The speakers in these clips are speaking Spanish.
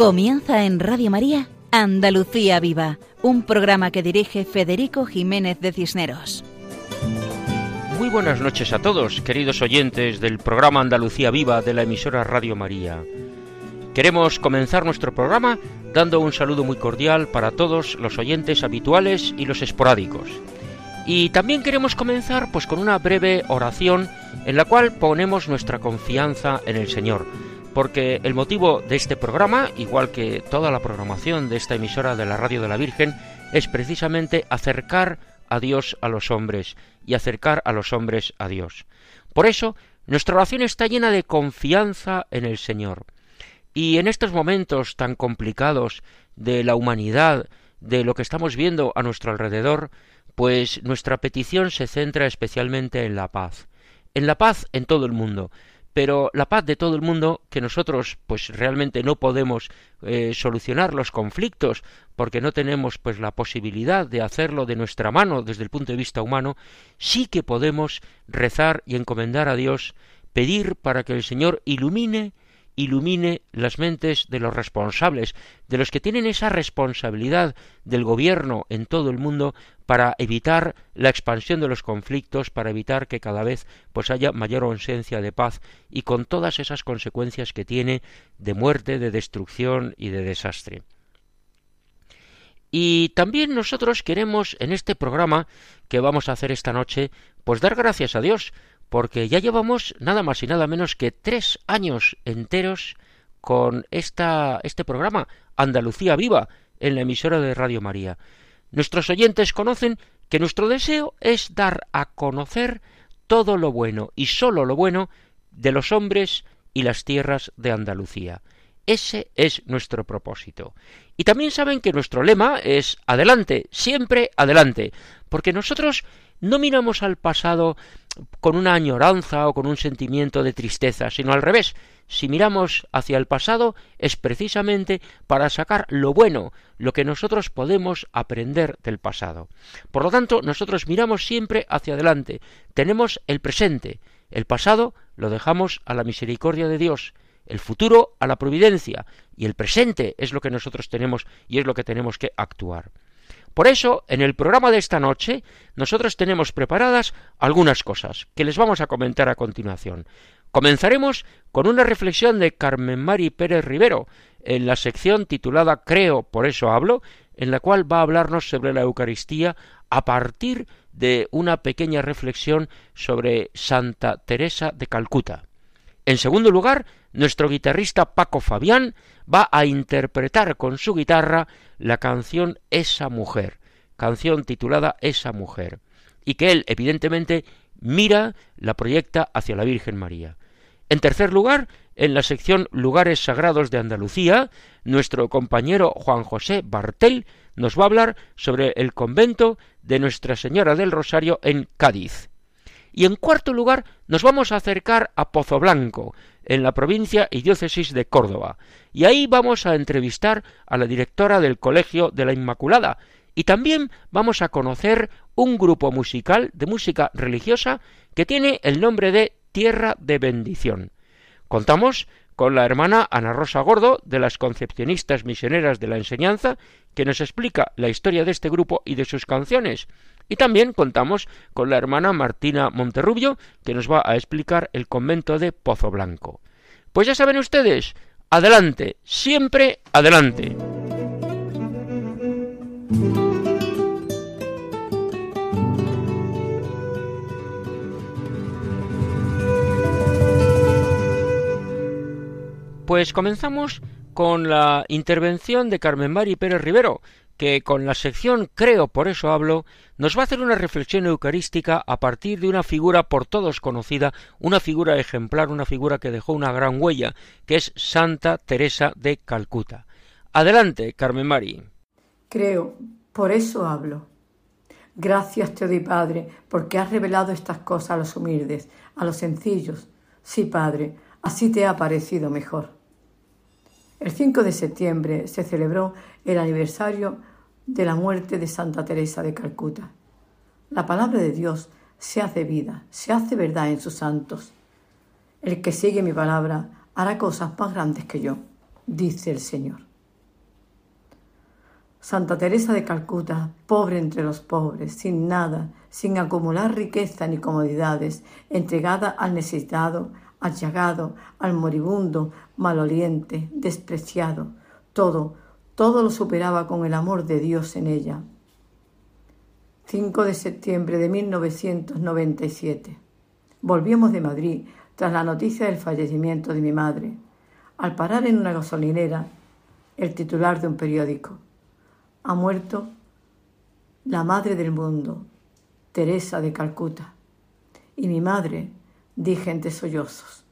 Comienza en Radio María Andalucía Viva, un programa que dirige Federico Jiménez de Cisneros. Muy buenas noches a todos, queridos oyentes del programa Andalucía Viva de la emisora Radio María. Queremos comenzar nuestro programa dando un saludo muy cordial para todos los oyentes habituales y los esporádicos. Y también queremos comenzar pues con una breve oración en la cual ponemos nuestra confianza en el Señor porque el motivo de este programa, igual que toda la programación de esta emisora de la Radio de la Virgen, es precisamente acercar a Dios a los hombres y acercar a los hombres a Dios. Por eso, nuestra oración está llena de confianza en el Señor. Y en estos momentos tan complicados de la humanidad, de lo que estamos viendo a nuestro alrededor, pues nuestra petición se centra especialmente en la paz. En la paz en todo el mundo, pero la paz de todo el mundo, que nosotros pues realmente no podemos eh, solucionar los conflictos porque no tenemos pues la posibilidad de hacerlo de nuestra mano desde el punto de vista humano, sí que podemos rezar y encomendar a Dios, pedir para que el Señor ilumine ilumine las mentes de los responsables, de los que tienen esa responsabilidad del gobierno en todo el mundo para evitar la expansión de los conflictos, para evitar que cada vez pues haya mayor ausencia de paz y con todas esas consecuencias que tiene de muerte, de destrucción y de desastre. Y también nosotros queremos en este programa que vamos a hacer esta noche, pues dar gracias a Dios, porque ya llevamos nada más y nada menos que tres años enteros con este programa, Andalucía Viva, en la emisora de Radio María. Nuestros oyentes conocen que nuestro deseo es dar a conocer todo lo bueno y sólo lo bueno de los hombres y las tierras de Andalucía. Ese es nuestro propósito. Y también saben que nuestro lema es adelante, siempre adelante, porque nosotros no miramos al pasado con una añoranza o con un sentimiento de tristeza, sino al revés. Si miramos hacia el pasado es precisamente para sacar lo bueno, lo que nosotros podemos aprender del pasado. Por lo tanto, nosotros miramos siempre hacia adelante, tenemos el presente, el pasado lo dejamos a la misericordia de Dios, el futuro a la providencia y el presente es lo que nosotros tenemos y es lo que tenemos que actuar. Por eso, en el programa de esta noche, nosotros tenemos preparadas algunas cosas que les vamos a comentar a continuación. Comenzaremos con una reflexión de Carmen Mari Pérez Rivero, en la sección titulada Creo, por eso hablo, en la cual va a hablarnos sobre la Eucaristía a partir de una pequeña reflexión sobre Santa Teresa de Calcuta. En segundo lugar, nuestro guitarrista Paco Fabián va a interpretar con su guitarra la canción Esa mujer, canción titulada Esa mujer, y que él evidentemente mira, la proyecta hacia la Virgen María. En tercer lugar, en la sección Lugares Sagrados de Andalucía, nuestro compañero Juan José Bartel nos va a hablar sobre el convento de Nuestra Señora del Rosario en Cádiz. Y en cuarto lugar, nos vamos a acercar a Pozo Blanco, en la provincia y diócesis de Córdoba. Y ahí vamos a entrevistar a la directora del Colegio de la Inmaculada. Y también vamos a conocer un grupo musical de música religiosa que tiene el nombre de Tierra de Bendición. Contamos con la hermana Ana Rosa Gordo de las Concepcionistas Misioneras de la Enseñanza, que nos explica la historia de este grupo y de sus canciones. Y también contamos con la hermana Martina Monterrubio, que nos va a explicar el convento de Pozo Blanco. Pues ya saben ustedes, adelante, siempre adelante. Pues comenzamos con la intervención de Carmen Mari Pérez Rivero, que con la sección Creo, por eso hablo, nos va a hacer una reflexión eucarística a partir de una figura por todos conocida, una figura ejemplar, una figura que dejó una gran huella, que es Santa Teresa de Calcuta. Adelante, Carmen Mari. Creo, por eso hablo. Gracias te doy, Padre, porque has revelado estas cosas a los humildes, a los sencillos. Sí, Padre, así te ha parecido mejor. El 5 de septiembre se celebró el aniversario de la muerte de Santa Teresa de Calcuta. La palabra de Dios se hace vida, se hace verdad en sus santos. El que sigue mi palabra hará cosas más grandes que yo, dice el Señor. Santa Teresa de Calcuta, pobre entre los pobres, sin nada, sin acumular riqueza ni comodidades, entregada al necesitado, al llagado, al moribundo, maloliente, despreciado, todo, todo lo superaba con el amor de Dios en ella. 5 de septiembre de 1997. Volvíamos de Madrid tras la noticia del fallecimiento de mi madre. Al parar en una gasolinera, el titular de un periódico. Ha muerto la madre del mundo, Teresa de Calcuta. Y mi madre, dije entre sollozos.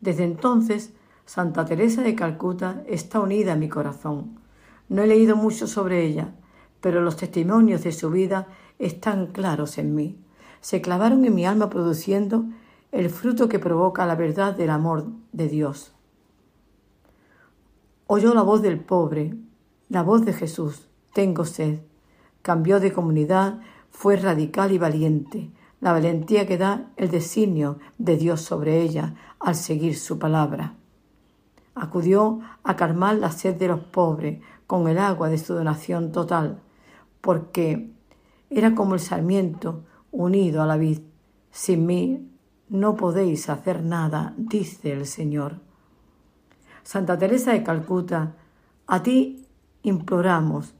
Desde entonces, Santa Teresa de Calcuta está unida a mi corazón. No he leído mucho sobre ella, pero los testimonios de su vida están claros en mí. Se clavaron en mi alma produciendo el fruto que provoca la verdad del amor de Dios. Oyó la voz del pobre, la voz de Jesús, tengo sed. Cambió de comunidad, fue radical y valiente, la valentía que da el designio de Dios sobre ella al seguir su palabra. Acudió a calmar la sed de los pobres con el agua de su donación total porque era como el sarmiento unido a la vid. Sin mí no podéis hacer nada, dice el Señor. Santa Teresa de Calcuta, a ti imploramos,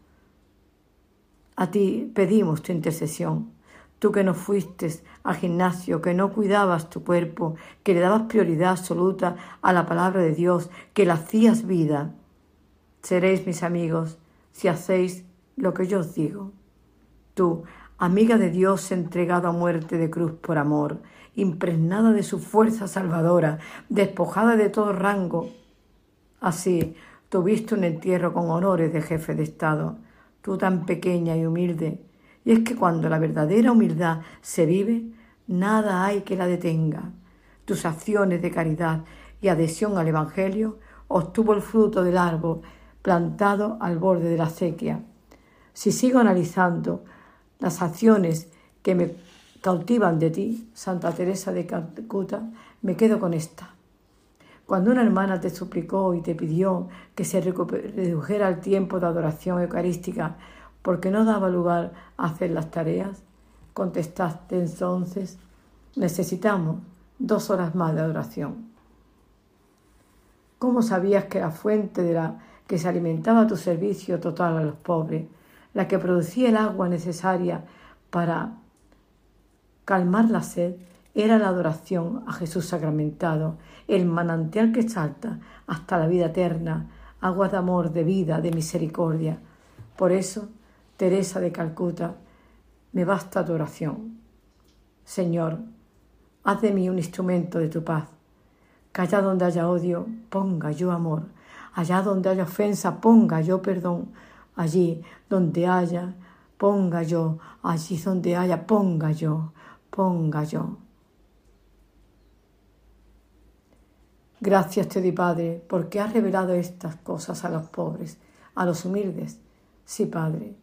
a ti pedimos tu intercesión. Tú que no fuiste al gimnasio, que no cuidabas tu cuerpo, que le dabas prioridad absoluta a la palabra de Dios, que la hacías vida. Seréis mis amigos si hacéis lo que yo os digo. Tú, amiga de Dios entregado a muerte de cruz por amor, impregnada de su fuerza salvadora, despojada de todo rango. Así tuviste un entierro con honores de jefe de Estado, tú tan pequeña y humilde. Y es que cuando la verdadera humildad se vive, nada hay que la detenga. Tus acciones de caridad y adhesión al Evangelio obtuvo el fruto del árbol plantado al borde de la acequia. Si sigo analizando las acciones que me cautivan de ti, Santa Teresa de Calcuta, me quedo con esta. Cuando una hermana te suplicó y te pidió que se redujera el tiempo de adoración eucarística porque no daba lugar a hacer las tareas, contestaste entonces, necesitamos dos horas más de adoración. ¿Cómo sabías que la fuente de la que se alimentaba tu servicio total a los pobres la que producía el agua necesaria para calmar la sed, era la adoración a Jesús sacramentado, el manantial que salta hasta la vida eterna, agua de amor, de vida, de misericordia. Por eso, Teresa de Calcuta, me basta tu oración. Señor, haz de mí un instrumento de tu paz. Que allá donde haya odio, ponga yo amor. Allá donde haya ofensa, ponga yo perdón allí donde haya, ponga yo, allí donde haya, ponga yo, ponga yo. Gracias te doy, Padre, porque has revelado estas cosas a los pobres, a los humildes. Sí, Padre,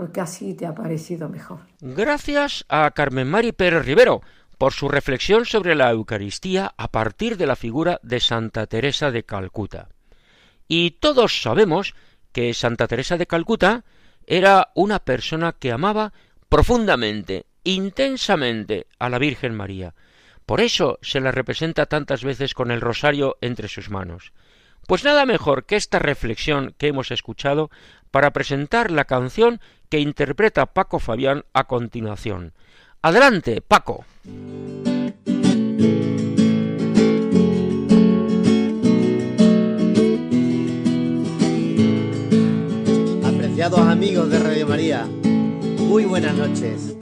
porque así te ha parecido mejor. Gracias a Carmen Mari Pérez Rivero por su reflexión sobre la Eucaristía a partir de la figura de Santa Teresa de Calcuta. Y todos sabemos que Santa Teresa de Calcuta era una persona que amaba profundamente, intensamente a la Virgen María. Por eso se la representa tantas veces con el rosario entre sus manos. Pues nada mejor que esta reflexión que hemos escuchado para presentar la canción que interpreta Paco Fabián a continuación. Adelante, Paco. amigos de Radio María, muy buenas noches.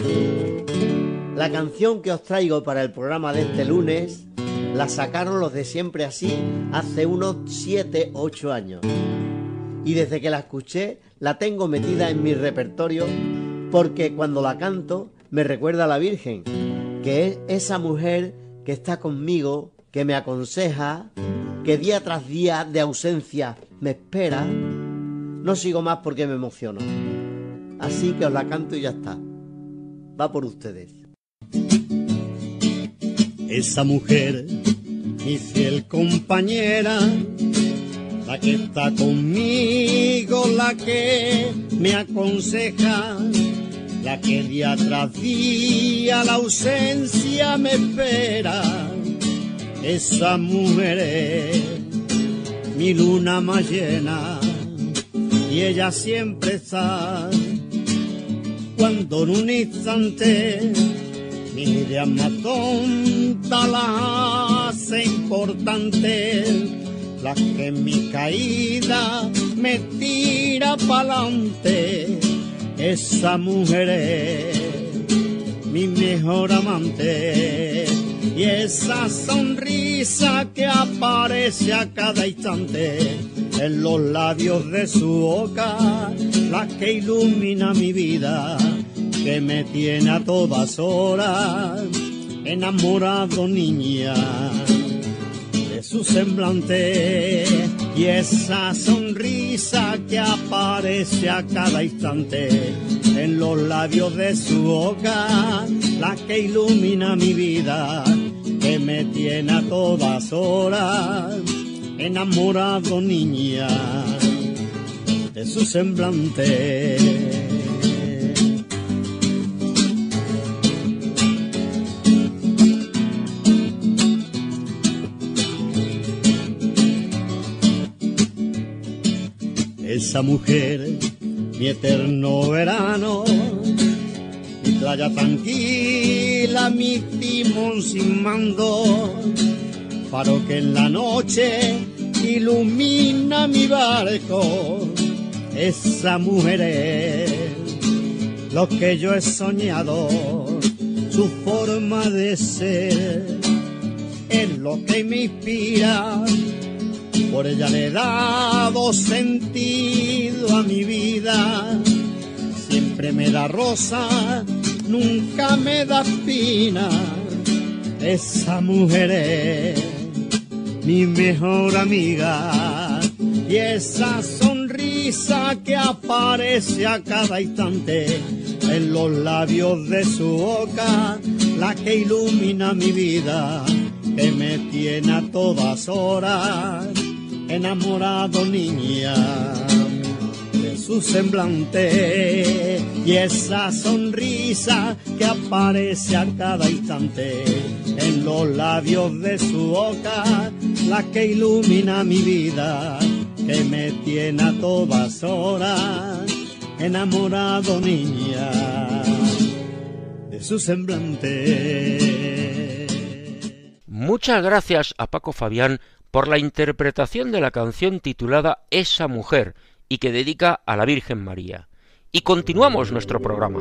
La canción que os traigo para el programa de este lunes la sacaron los de siempre así hace unos 7, 8 años. Y desde que la escuché la tengo metida en mi repertorio porque cuando la canto me recuerda a la Virgen, que es esa mujer que está conmigo, que me aconseja, que día tras día de ausencia me espera no sigo más porque me emociono. Así que os la canto y ya está. Va por ustedes. Esa mujer, mi fiel compañera, la que está conmigo, la que me aconseja, la que día tras día la ausencia me espera. Esa mujer es mi luna más llena y ella siempre está cuando en un instante mi idea más tonta la hace importante la que mi caída me tira pa'lante, esa mujer es mi mejor amante. Y esa sonrisa que aparece a cada instante en los labios de su boca, la que ilumina mi vida, que me tiene a todas horas enamorado niña su semblante y esa sonrisa que aparece a cada instante en los labios de su boca, la que ilumina mi vida, que me tiene a todas horas enamorado niña de su semblante. Esa mujer, mi eterno verano, mi playa tranquila, mi timón sin mando, faro que en la noche ilumina mi barco, esa mujer es lo que yo he soñado, su forma de ser es lo que me inspira por ella le he dado sentido a mi vida. Siempre me da rosa, nunca me da espina. Esa mujer es mi mejor amiga. Y esa sonrisa que aparece a cada instante en los labios de su boca, la que ilumina mi vida, que me tiene a todas horas enamorado niña de su semblante y esa sonrisa que aparece a cada instante en los labios de su boca, la que ilumina mi vida, que me tiene a todas horas enamorado niña de su semblante. Muchas gracias a Paco Fabián por la interpretación de la canción titulada Esa mujer y que dedica a la Virgen María. Y continuamos nuestro programa.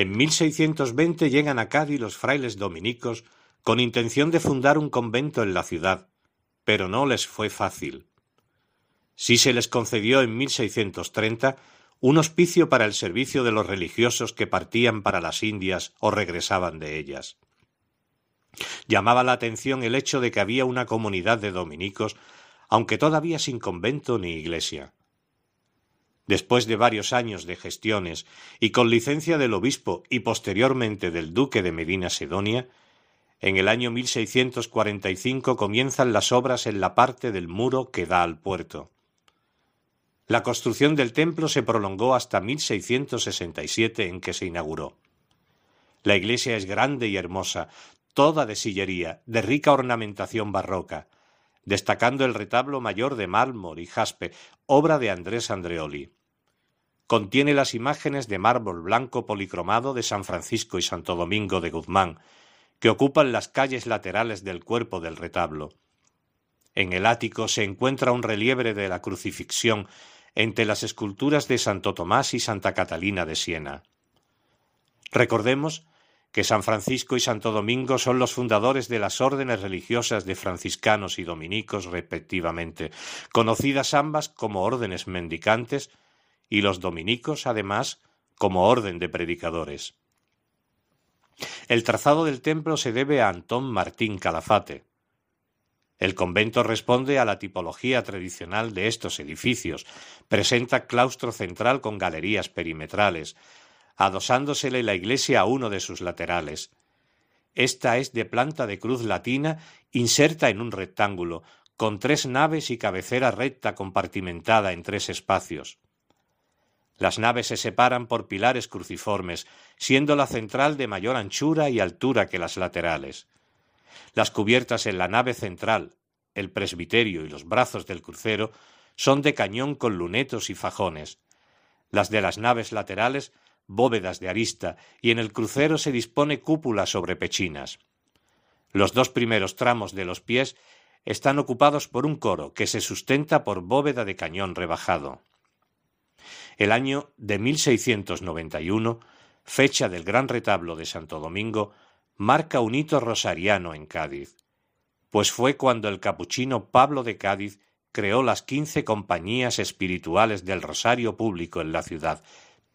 En 1620 llegan a Cádiz los frailes dominicos con intención de fundar un convento en la ciudad, pero no les fue fácil. Sí se les concedió en 1630 un hospicio para el servicio de los religiosos que partían para las Indias o regresaban de ellas. Llamaba la atención el hecho de que había una comunidad de dominicos, aunque todavía sin convento ni iglesia. Después de varios años de gestiones y con licencia del obispo y posteriormente del duque de Medina Sedonia, en el año 1645 comienzan las obras en la parte del muro que da al puerto. La construcción del templo se prolongó hasta 1667 en que se inauguró. La iglesia es grande y hermosa, toda de sillería, de rica ornamentación barroca, destacando el retablo mayor de mármol y jaspe, obra de Andrés Andreoli. Contiene las imágenes de mármol blanco policromado de San Francisco y Santo Domingo de Guzmán, que ocupan las calles laterales del cuerpo del retablo. En el ático se encuentra un relieve de la crucifixión entre las esculturas de Santo Tomás y Santa Catalina de Siena. Recordemos que San Francisco y Santo Domingo son los fundadores de las órdenes religiosas de franciscanos y dominicos respectivamente, conocidas ambas como órdenes mendicantes y los dominicos, además, como orden de predicadores. El trazado del templo se debe a Antón Martín Calafate. El convento responde a la tipología tradicional de estos edificios. Presenta claustro central con galerías perimetrales, adosándosele la iglesia a uno de sus laterales. Esta es de planta de cruz latina inserta en un rectángulo, con tres naves y cabecera recta compartimentada en tres espacios. Las naves se separan por pilares cruciformes, siendo la central de mayor anchura y altura que las laterales. Las cubiertas en la nave central, el presbiterio y los brazos del crucero son de cañón con lunetos y fajones. Las de las naves laterales bóvedas de arista, y en el crucero se dispone cúpula sobre pechinas. Los dos primeros tramos de los pies están ocupados por un coro que se sustenta por bóveda de cañón rebajado. El año de 1691, fecha del gran retablo de Santo Domingo, marca un hito rosariano en Cádiz, pues fue cuando el capuchino Pablo de Cádiz creó las quince compañías espirituales del Rosario Público en la ciudad.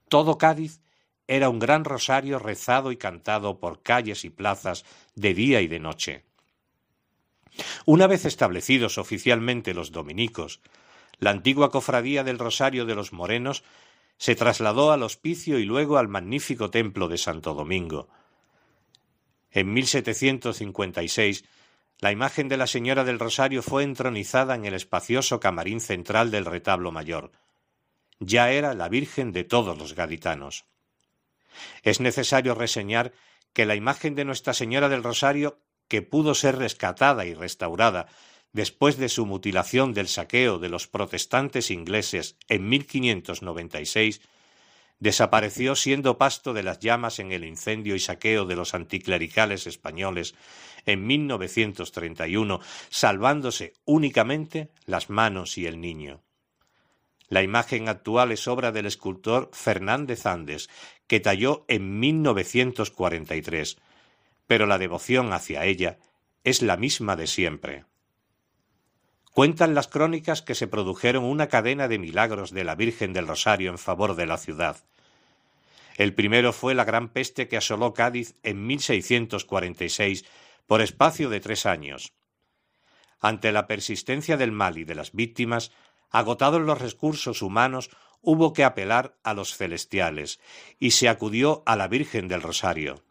Todo Cádiz era un gran rosario rezado y cantado por calles y plazas de día y de noche. Una vez establecidos oficialmente los dominicos, la antigua cofradía del Rosario de los Morenos se trasladó al hospicio y luego al magnífico templo de Santo Domingo. En 1756, la imagen de la Señora del Rosario fue entronizada en el espacioso camarín central del retablo mayor. Ya era la Virgen de todos los gaditanos. Es necesario reseñar que la imagen de Nuestra Señora del Rosario, que pudo ser rescatada y restaurada después de su mutilación del saqueo de los protestantes ingleses en 1596, desapareció siendo pasto de las llamas en el incendio y saqueo de los anticlericales españoles en 1931, salvándose únicamente las manos y el niño. La imagen actual es obra del escultor Fernández Andes, que talló en 1943, pero la devoción hacia ella es la misma de siempre. Cuentan las crónicas que se produjeron una cadena de milagros de la Virgen del Rosario en favor de la ciudad. El primero fue la gran peste que asoló Cádiz en 1646 por espacio de tres años. Ante la persistencia del mal y de las víctimas, Agotados los recursos humanos, hubo que apelar a los celestiales, y se acudió a la Virgen del Rosario.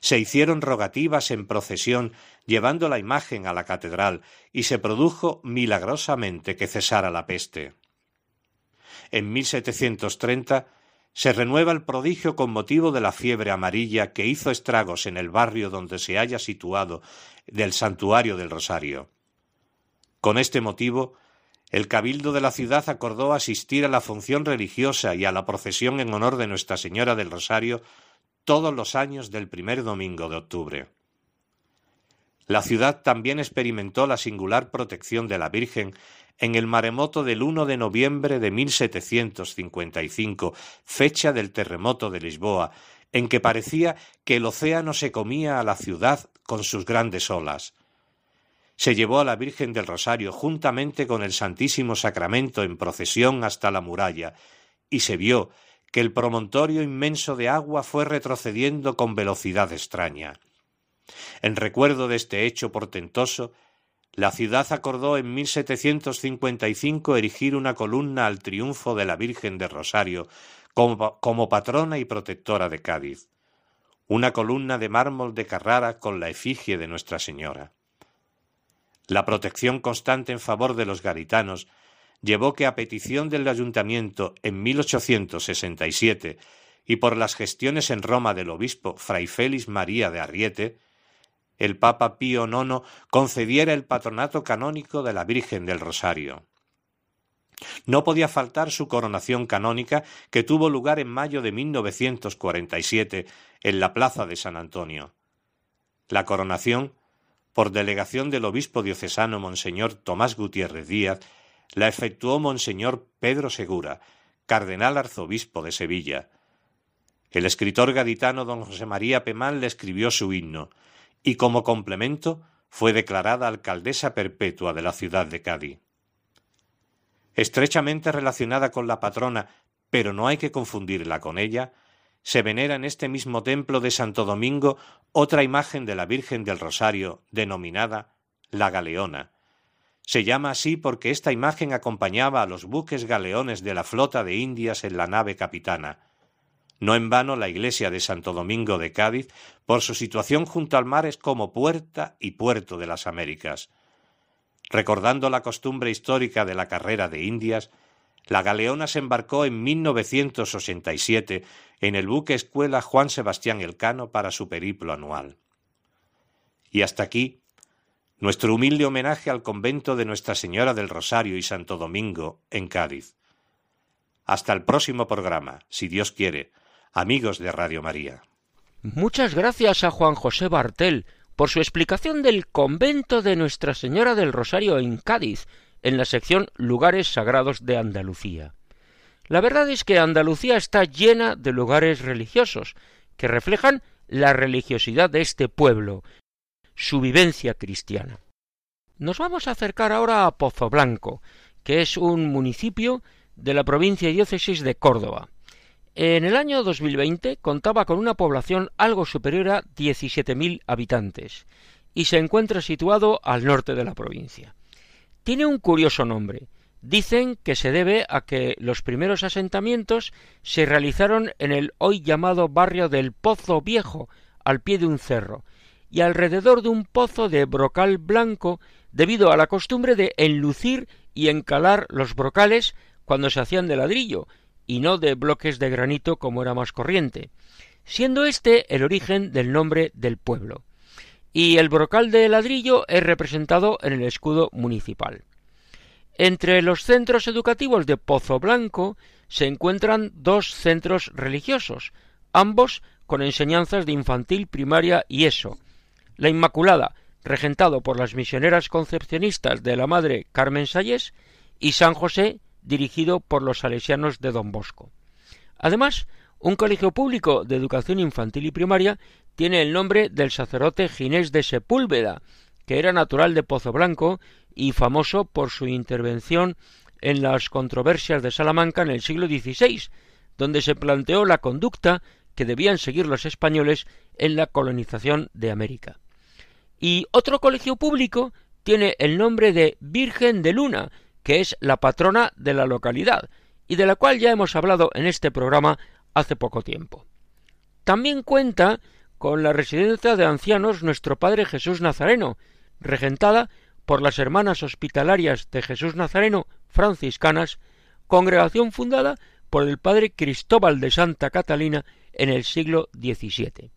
Se hicieron rogativas en procesión llevando la imagen a la catedral, y se produjo milagrosamente que cesara la peste. En 1730 se renueva el prodigio con motivo de la fiebre amarilla que hizo estragos en el barrio donde se haya situado del santuario del Rosario. Con este motivo el cabildo de la ciudad acordó asistir a la función religiosa y a la procesión en honor de Nuestra Señora del Rosario todos los años del primer domingo de octubre. La ciudad también experimentó la singular protección de la Virgen en el maremoto del 1 de noviembre de 1755, fecha del terremoto de Lisboa, en que parecía que el océano se comía a la ciudad con sus grandes olas se llevó a la Virgen del Rosario juntamente con el Santísimo Sacramento en procesión hasta la muralla, y se vio que el promontorio inmenso de agua fue retrocediendo con velocidad extraña. En recuerdo de este hecho portentoso, la ciudad acordó en 1755 erigir una columna al triunfo de la Virgen del Rosario como, como patrona y protectora de Cádiz, una columna de mármol de Carrara con la efigie de Nuestra Señora. La protección constante en favor de los garitanos llevó que a petición del ayuntamiento en 1867 y por las gestiones en Roma del obispo Fray Félix María de Arriete, el Papa Pío IX concediera el patronato canónico de la Virgen del Rosario. No podía faltar su coronación canónica que tuvo lugar en mayo de 1947 en la plaza de San Antonio. La coronación, por delegación del obispo diocesano Monseñor Tomás Gutiérrez Díaz, la efectuó Monseñor Pedro Segura, cardenal arzobispo de Sevilla. El escritor gaditano don José María Pemán le escribió su himno, y como complemento fue declarada alcaldesa perpetua de la ciudad de Cádiz. Estrechamente relacionada con la patrona, pero no hay que confundirla con ella, se venera en este mismo templo de Santo Domingo otra imagen de la Virgen del Rosario, denominada la Galeona. Se llama así porque esta imagen acompañaba a los buques galeones de la flota de Indias en la nave capitana. No en vano la iglesia de Santo Domingo de Cádiz, por su situación junto al mar, es como puerta y puerto de las Américas. Recordando la costumbre histórica de la carrera de Indias, la Galeona se embarcó en 1987 en el buque escuela Juan Sebastián Elcano para su periplo anual. Y hasta aquí nuestro humilde homenaje al convento de Nuestra Señora del Rosario y Santo Domingo en Cádiz. Hasta el próximo programa, si Dios quiere, amigos de Radio María. Muchas gracias a Juan José Bartel por su explicación del convento de Nuestra Señora del Rosario en Cádiz, en la sección Lugares Sagrados de Andalucía. La verdad es que Andalucía está llena de lugares religiosos, que reflejan la religiosidad de este pueblo, su vivencia cristiana. Nos vamos a acercar ahora a Pozo Blanco, que es un municipio de la provincia y diócesis de Córdoba. En el año 2020 contaba con una población algo superior a 17.000 habitantes y se encuentra situado al norte de la provincia. Tiene un curioso nombre. Dicen que se debe a que los primeros asentamientos se realizaron en el hoy llamado barrio del Pozo Viejo, al pie de un cerro, y alrededor de un pozo de brocal blanco debido a la costumbre de enlucir y encalar los brocales cuando se hacían de ladrillo, y no de bloques de granito como era más corriente, siendo este el origen del nombre del pueblo. Y el brocal de ladrillo es representado en el escudo municipal. Entre los centros educativos de Pozo Blanco se encuentran dos centros religiosos, ambos con enseñanzas de infantil, primaria y eso. La Inmaculada, regentado por las misioneras concepcionistas de la Madre Carmen Salles, y San José, dirigido por los salesianos de Don Bosco. Además, un colegio público de educación infantil y primaria tiene el nombre del sacerdote Ginés de Sepúlveda, que era natural de Pozo Blanco y famoso por su intervención en las controversias de Salamanca en el siglo XVI, donde se planteó la conducta que debían seguir los españoles en la colonización de América. Y otro colegio público tiene el nombre de Virgen de Luna, que es la patrona de la localidad, y de la cual ya hemos hablado en este programa hace poco tiempo. También cuenta con la residencia de ancianos Nuestro Padre Jesús Nazareno, regentada por las Hermanas Hospitalarias de Jesús Nazareno franciscanas, congregación fundada por el Padre Cristóbal de Santa Catalina en el siglo XVII.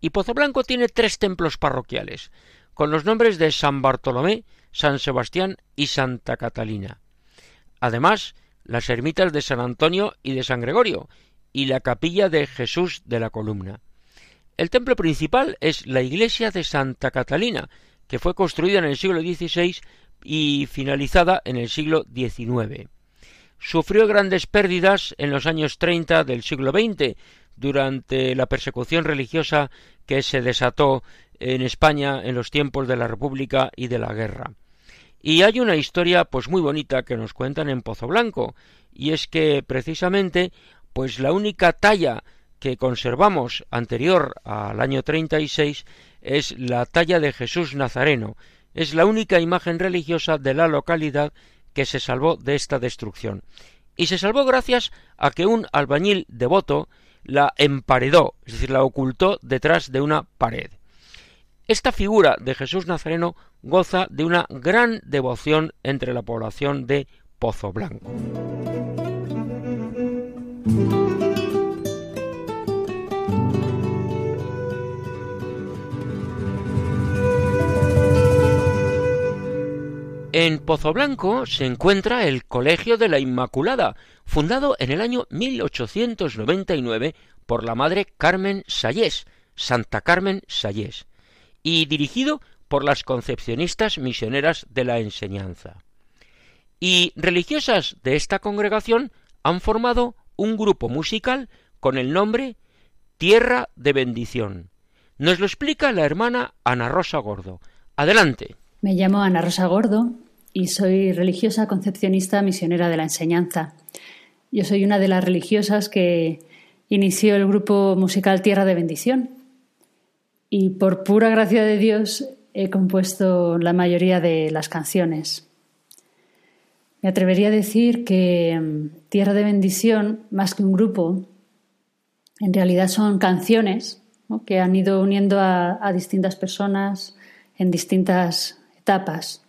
Y Blanco tiene tres templos parroquiales, con los nombres de San Bartolomé, San Sebastián y Santa Catalina. Además, las ermitas de San Antonio y de San Gregorio, y la capilla de Jesús de la Columna. El templo principal es la iglesia de Santa Catalina, que fue construida en el siglo XVI y finalizada en el siglo XIX. Sufrió grandes pérdidas en los años 30 del siglo XX, durante la persecución religiosa que se desató en España en los tiempos de la República y de la guerra. Y hay una historia pues muy bonita que nos cuentan en Pozo Blanco, y es que precisamente pues la única talla que conservamos anterior al año 36 es la talla de Jesús Nazareno, es la única imagen religiosa de la localidad que se salvó de esta destrucción. Y se salvó gracias a que un albañil devoto la emparedó, es decir, la ocultó detrás de una pared. Esta figura de Jesús Nazareno goza de una gran devoción entre la población de Pozo Blanco. En Pozo Blanco se encuentra el Colegio de la Inmaculada, fundado en el año 1899 por la madre Carmen Sayés, Santa Carmen Sayés, y dirigido por las concepcionistas misioneras de la enseñanza. Y religiosas de esta congregación han formado un grupo musical con el nombre Tierra de Bendición. Nos lo explica la hermana Ana Rosa Gordo. Adelante. Me llamo Ana Rosa Gordo y soy religiosa concepcionista misionera de la enseñanza. Yo soy una de las religiosas que inició el grupo musical Tierra de Bendición y por pura gracia de Dios he compuesto la mayoría de las canciones. Me atrevería a decir que mm, Tierra de Bendición, más que un grupo, en realidad son canciones que han ido uniendo a distintas personas en distintas etapas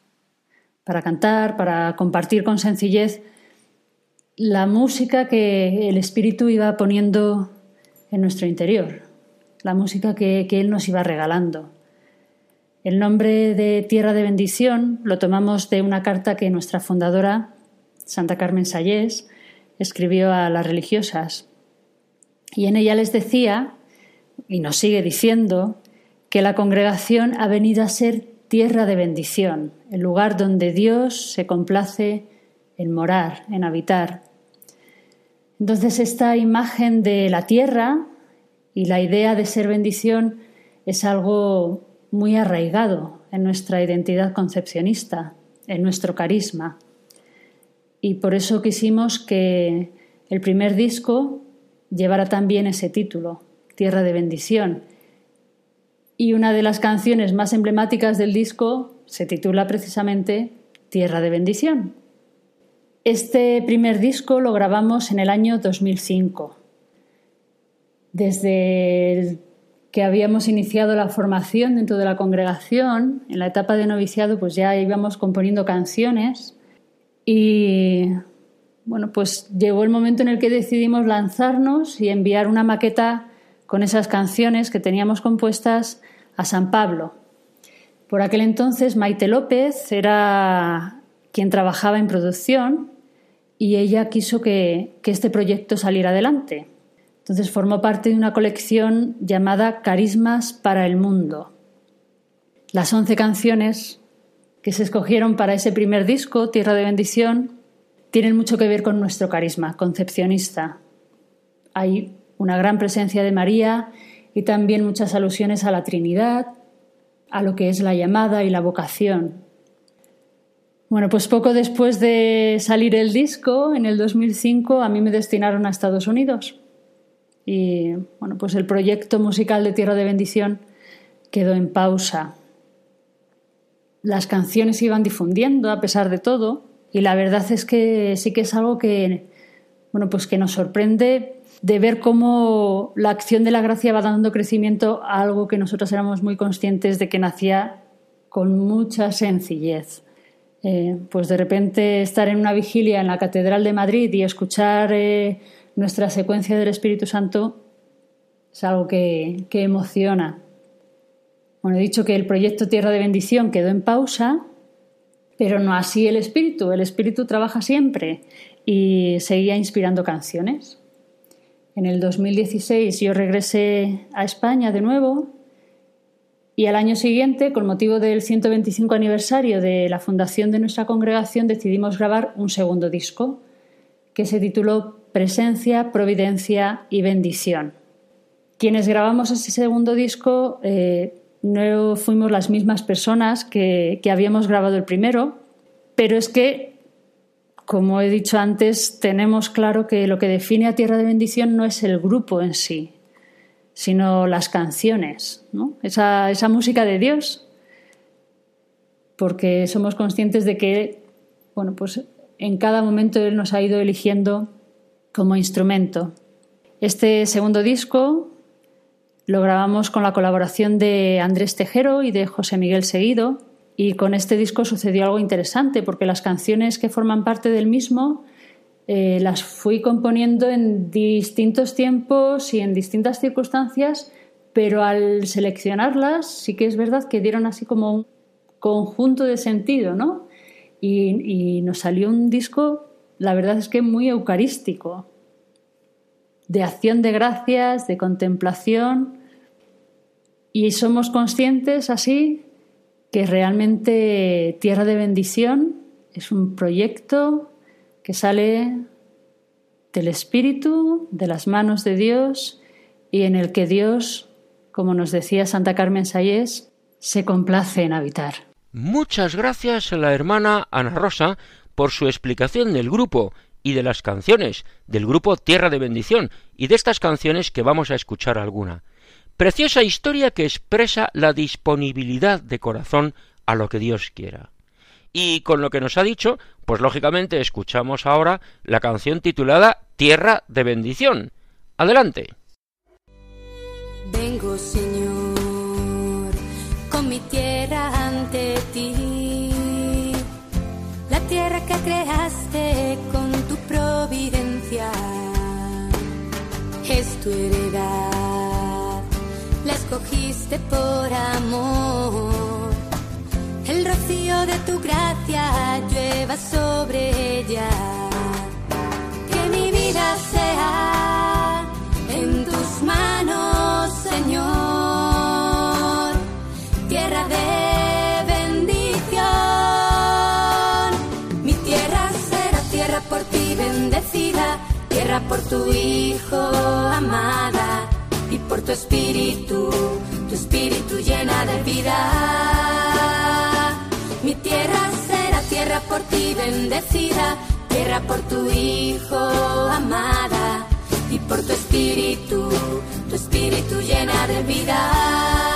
para cantar, para compartir con sencillez la música que el Espíritu iba poniendo en nuestro interior, la música que, Él nos iba regalando. El nombre de Tierra de Bendición lo tomamos de una carta que nuestra fundadora, Santa Carmen Sayés, escribió a las religiosas. Y en ella les decía, y nos sigue diciendo, que la congregación ha venido a ser tierra de bendición, el lugar donde Dios se complace en morar, en habitar. Entonces esta imagen de la tierra y la idea de ser bendición es algo muy arraigado en nuestra identidad concepcionista, en nuestro carisma. Y por eso quisimos que el primer disco llevara también ese título, Tierra de Bendición, y una de las canciones más emblemáticas del disco se titula precisamente Tierra de Bendición. Este primer disco lo grabamos en el año 2005. Desde que habíamos iniciado la formación dentro de la congregación, en la etapa de noviciado, pues ya íbamos componiendo canciones y bueno, pues llegó el momento en el que decidimos lanzarnos y enviar una maqueta con esas canciones que teníamos compuestas a San Pablo. Por aquel entonces Maite López era quien trabajaba en producción y ella quiso que, este proyecto saliera adelante. Entonces formó parte de una colección llamada Carismas para el Mundo. Las once canciones que se escogieron para ese primer disco, Tierra de Bendición, tienen mucho que ver con nuestro carisma concepcionista. Hay una gran presencia de María y también muchas alusiones a la Trinidad, a lo que es la llamada y la vocación. Bueno, pues poco después de salir el disco, en el 2005, a mí me destinaron a Estados Unidos. Y bueno, pues el proyecto musical de Tierra de Bendición quedó en pausa. Las canciones se iban difundiendo a pesar de todo, y la verdad es que sí que es algo que, bueno, pues que nos sorprende de ver cómo la acción de la gracia va dando crecimiento a algo que nosotros éramos muy conscientes de que nacía con mucha sencillez. Eh, pues de repente estar en una vigilia en la Catedral de Madrid y escuchar eh, nuestra secuencia del Espíritu Santo es algo que, que emociona. Bueno, he dicho que el proyecto Tierra de Bendición quedó en pausa, pero no así el Espíritu. El Espíritu trabaja siempre y seguía inspirando canciones. En el 2016 yo regresé a España de nuevo y al año siguiente, con motivo del 125 aniversario de la fundación de nuestra congregación, decidimos grabar un segundo disco que se tituló Presencia, Providencia y Bendición. Quienes grabamos ese segundo disco eh, no fuimos las mismas personas que habíamos grabado el primero, pero es que como he dicho antes, tenemos claro que lo que define a Tierra de Bendición no es el grupo en sí, sino las canciones, esa, esa música de Dios, porque somos conscientes de que, bueno, pues en cada momento Él nos ha ido eligiendo como instrumento. Este segundo disco lo grabamos con la colaboración de Andrés Tejero y de José Miguel Seguido, y con este disco sucedió algo interesante, porque las canciones que forman parte del mismo eh, las fui componiendo en distintos tiempos y en distintas circunstancias, pero al seleccionarlas sí que es verdad que dieron así como un conjunto de sentido, ¿no? y, nos salió un disco, la verdad es que muy eucarístico, de acción de gracias, de contemplación, y somos conscientes así que realmente Tierra de Bendición es un proyecto que sale del Espíritu, de las manos de Dios y en el que Dios, como nos decía Santa Carmen Sayés, se complace en habitar. Muchas gracias a la hermana Ana Rosa por su explicación del grupo y de las canciones del grupo Tierra de Bendición y de estas canciones que vamos a escuchar alguna. Preciosa historia que expresa la disponibilidad de corazón a lo que Dios quiera. Y con lo que nos ha dicho, pues lógicamente escuchamos ahora la canción titulada Tierra de Bendición. Adelante. Vengo, Señor, tierra que creaste con tu providencia, es tu heredad, la escogiste por amor. El rocío de tu gracia llueva sobre ella, que mi vida sea en tus manos, por tu Hijo amada y por tu espíritu, tu espíritu llena de vida. Mi tierra será tierra por ti bendecida, tierra por tu Hijo amada y por tu espíritu, tu espíritu llena de vida.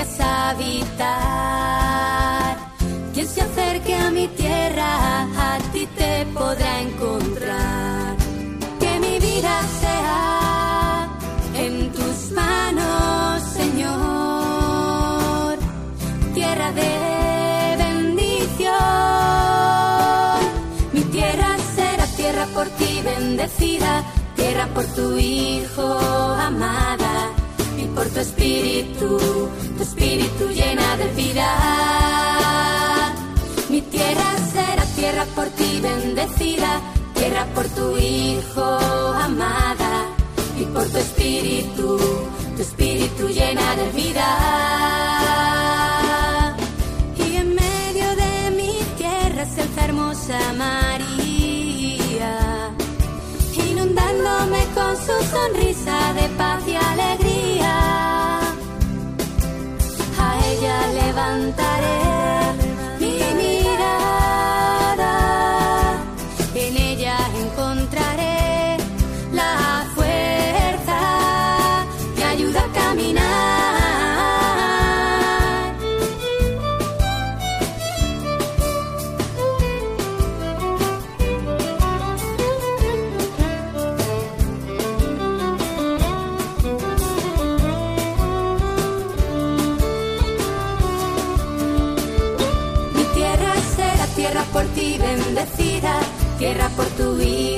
Vengas a habitar. Quien se acerque a mi tierra, a ti te podrá encontrar. Que mi vida sea en tus manos, Señor. Tierra de bendición. Mi tierra será tierra por ti bendecida, tierra por tu Hijo amada y por tu espíritu, tu espíritu llena de vida. Mi tierra será tierra por ti bendecida, tierra por tu Hijo amada y por tu espíritu, tu espíritu llena de vida. Y en medio de mi tierra es esa hermosa María, inundándome con su sonrisa de paz y alegría. Levantaré por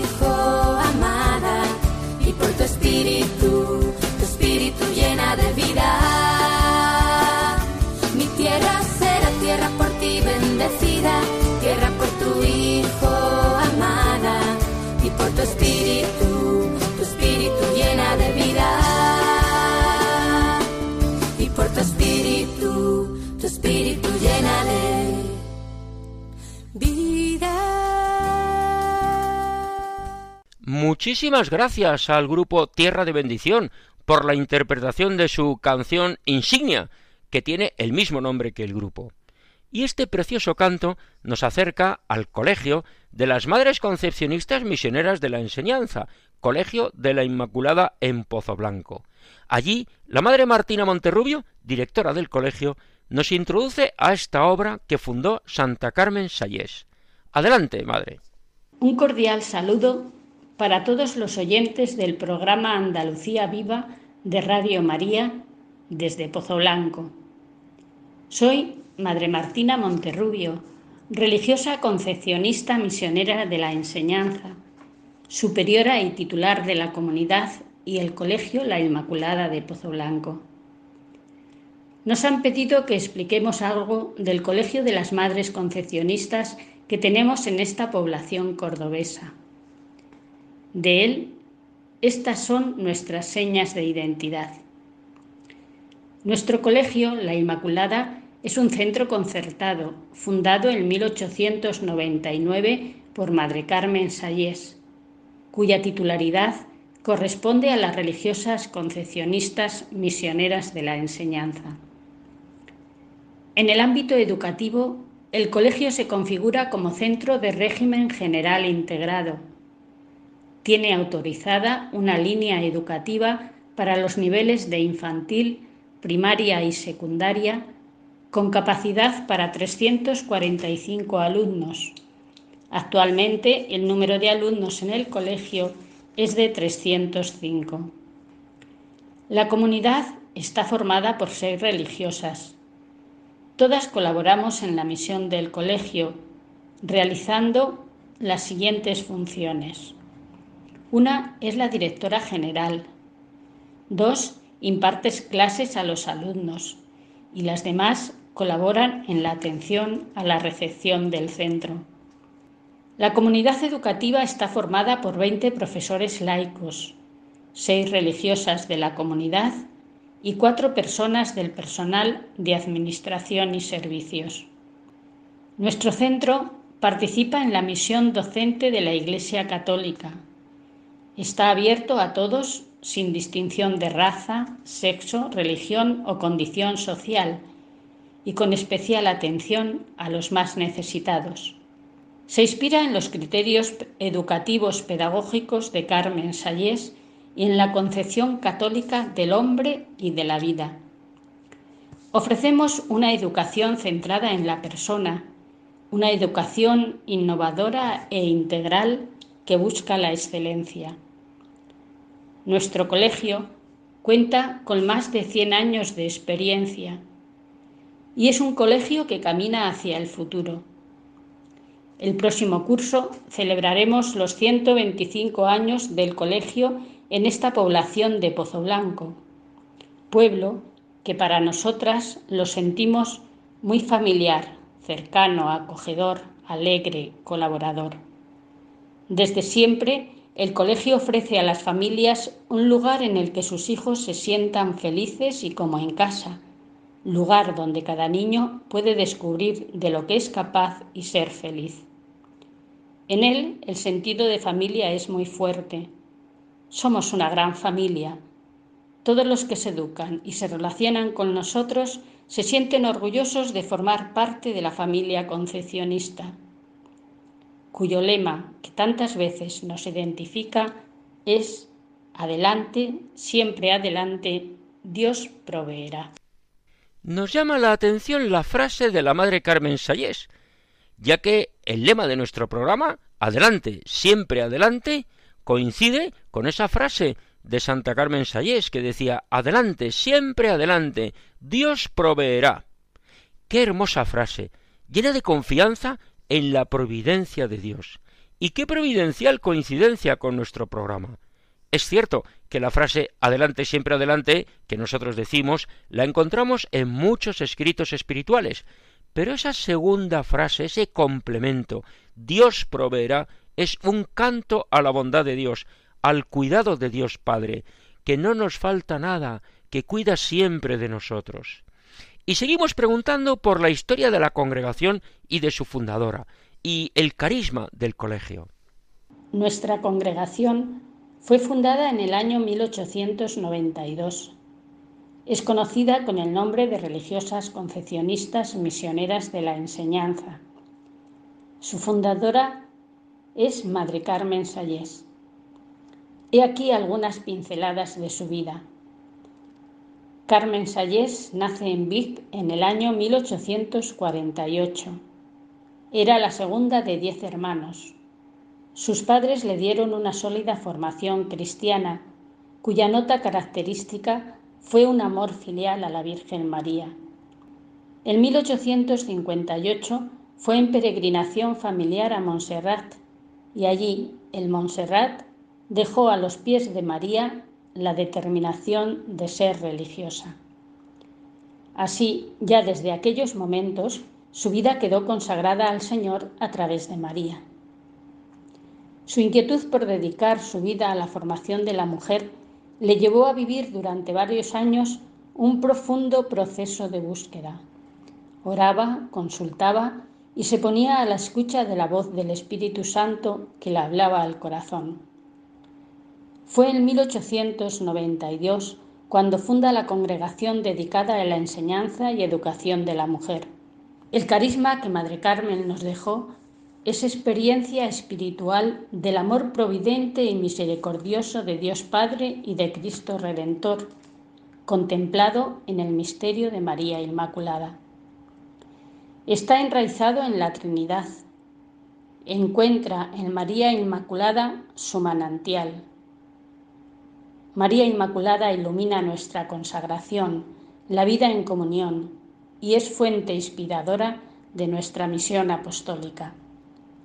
Muchísimas gracias al grupo Tierra de Bendición por la interpretación de su canción insignia, que tiene el mismo nombre que el grupo. Y este precioso canto nos acerca al colegio de las Madres Concepcionistas Misioneras de la Enseñanza, Colegio de la Inmaculada en Pozo Blanco. Allí, la Madre Martina Monterrubio, directora del colegio, nos introduce a esta obra que fundó Santa Carmen Sayés. Adelante, madre. Un cordial saludo para todos los oyentes del programa Andalucía Viva de Radio María desde Pozo Blanco. Soy Madre Martina Monterrubio, religiosa concepcionista misionera de la enseñanza, superiora y titular de la comunidad y el Colegio La Inmaculada de Pozo Blanco. Nos han pedido que expliquemos algo del Colegio de las Madres Concepcionistas que tenemos en esta población cordobesa. De él, estas son nuestras señas de identidad. Nuestro colegio, La Inmaculada, es un centro concertado, fundado en 1899 por Madre Carmen Sayés, cuya titularidad corresponde a las religiosas concepcionistas misioneras de la enseñanza. En el ámbito educativo, el colegio se configura como centro de régimen general integrado. Tiene autorizada una línea educativa para los niveles de infantil, primaria y secundaria, con capacidad para 345 alumnos. Actualmente el número de alumnos en el colegio es de 305. La comunidad está formada por seis religiosas, Todas colaboramos en la misión del colegio, realizando las siguientes funciones. Una es la directora general. Dos, impartes clases a los alumnos y las demás colaboran en la atención a la recepción del centro. La comunidad educativa está formada por 20 profesores laicos, seis religiosas de la comunidad y cuatro personas del personal de Administración y Servicios. Nuestro centro participa en la misión docente de la Iglesia Católica. Está abierto a todos sin distinción de raza, sexo, religión o condición social y con especial atención a los más necesitados. Se inspira en los criterios educativos pedagógicos de Carmen Sayés y en la concepción católica del hombre y de la vida. Ofrecemos una educación centrada en la persona, una educación innovadora e integral que busca la excelencia. Nuestro colegio cuenta con más de 100 años de experiencia y es un colegio que camina hacia el futuro. El próximo curso celebraremos los 125 años del colegio en esta población de Pozo Blanco, pueblo que para nosotras lo sentimos muy familiar, cercano, acogedor, alegre, colaborador. Desde siempre, el colegio ofrece a las familias un lugar en el que sus hijos se sientan felices y como en casa, lugar donde cada niño puede descubrir de lo que es capaz y ser feliz. En él el sentido de familia es muy fuerte, somos una gran familia. Todos los que se educan y se relacionan con nosotros se sienten orgullosos de formar parte de la familia concepcionista, cuyo lema, que tantas veces nos identifica, es Adelante, siempre adelante, Dios proveerá. Nos llama la atención la frase de la Madre Carmen Sayés, ya que el lema de nuestro programa, Adelante, siempre adelante, coincide con esa frase de Santa Carmen Sayés que decía Adelante, siempre adelante, Dios proveerá. Qué hermosa frase, llena de confianza en la providencia de Dios. Y qué providencial coincidencia con nuestro programa. Es cierto que la frase adelante, siempre adelante, que nosotros decimos, la encontramos en muchos escritos espirituales, pero esa segunda frase, ese complemento, Dios proveerá, es un canto a la bondad de Dios, al cuidado de Dios Padre, que no nos falta nada, que cuida siempre de nosotros. Y seguimos preguntando por la historia de la congregación y de su fundadora, y el carisma del colegio. Nuestra congregación fue fundada en el año 1892. Es conocida con el nombre de religiosas concepcionistas misioneras de la enseñanza. Su fundadora es Madre Carmen Sayés. He aquí algunas pinceladas de su vida. Carmen Sayés nace en Vic en el año 1848. Era la segunda de diez hermanos. Sus padres le dieron una sólida formación cristiana, cuya nota característica fue un amor filial a la Virgen María. En 1858 fue en peregrinación familiar a Montserrat y allí el Montserrat dejó a los pies de María la determinación de ser religiosa. Así, ya desde aquellos momentos, su vida quedó consagrada al Señor a través de María. Su inquietud por dedicar su vida a la formación de la mujer le llevó a vivir durante varios años un profundo proceso de búsqueda. Oraba, consultaba y se ponía a la escucha de la voz del Espíritu Santo que le hablaba al corazón. Fue en 1892 cuando funda la congregación dedicada a la enseñanza y educación de la mujer. El carisma que Madre Carmen nos dejó es experiencia espiritual del amor providente y misericordioso de Dios Padre y de Cristo Redentor, contemplado en el misterio de María Inmaculada. Está enraizado en la Trinidad. Encuentra en María Inmaculada su manantial. María Inmaculada ilumina nuestra consagración, la vida en comunión, y es fuente inspiradora de nuestra misión apostólica.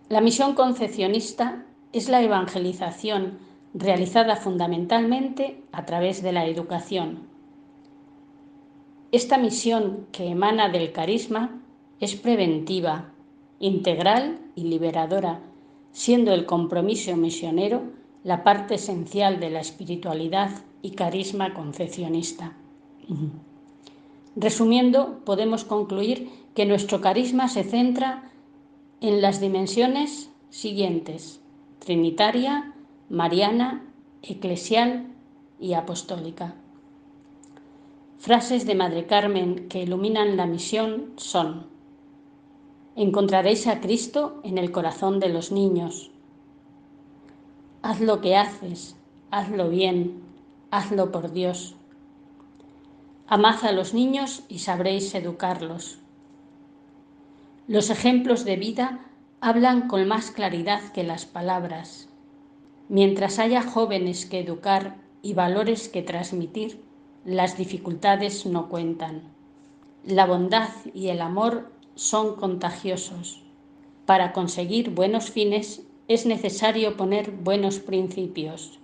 La misión concepcionista es la evangelización realizada fundamentalmente a través de la educación. Esta misión que emana del carisma es preventiva, integral y liberadora, siendo el compromiso misionero la parte esencial de la espiritualidad y carisma concepcionista. Resumiendo, podemos concluir que nuestro carisma se centra en las dimensiones siguientes, trinitaria, mariana, eclesial y apostólica. Frases de Madre Carmen que iluminan la misión son Encontraréis a Cristo en el corazón de los niños. Haz lo que haces, hazlo bien, hazlo por Dios. Amad a los niños y sabréis educarlos. Los ejemplos de vida hablan con más claridad que las palabras. Mientras haya jóvenes que educar y valores que transmitir, las dificultades no cuentan. La bondad y el amor son contagiosos. Para conseguir buenos fines es necesario poner buenos principios.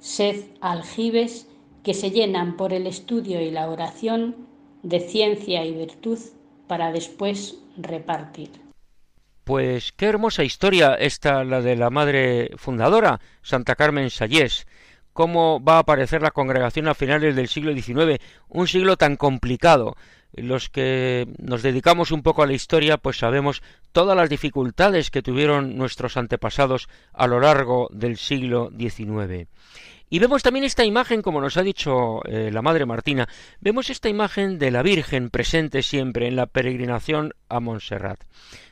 Sed aljibes que se llenan por el estudio y la oración de ciencia y virtud para después repartir. Pues qué hermosa historia esta la de la madre fundadora, Santa Carmen Sayés. Cómo va a aparecer la congregación a finales del siglo XIX, un siglo tan complicado, los que nos dedicamos un poco a la historia, pues sabemos todas las dificultades que tuvieron nuestros antepasados a lo largo del siglo XIX. Y vemos también esta imagen, como nos ha dicho eh, la Madre Martina, vemos esta imagen de la Virgen presente siempre en la peregrinación a Montserrat.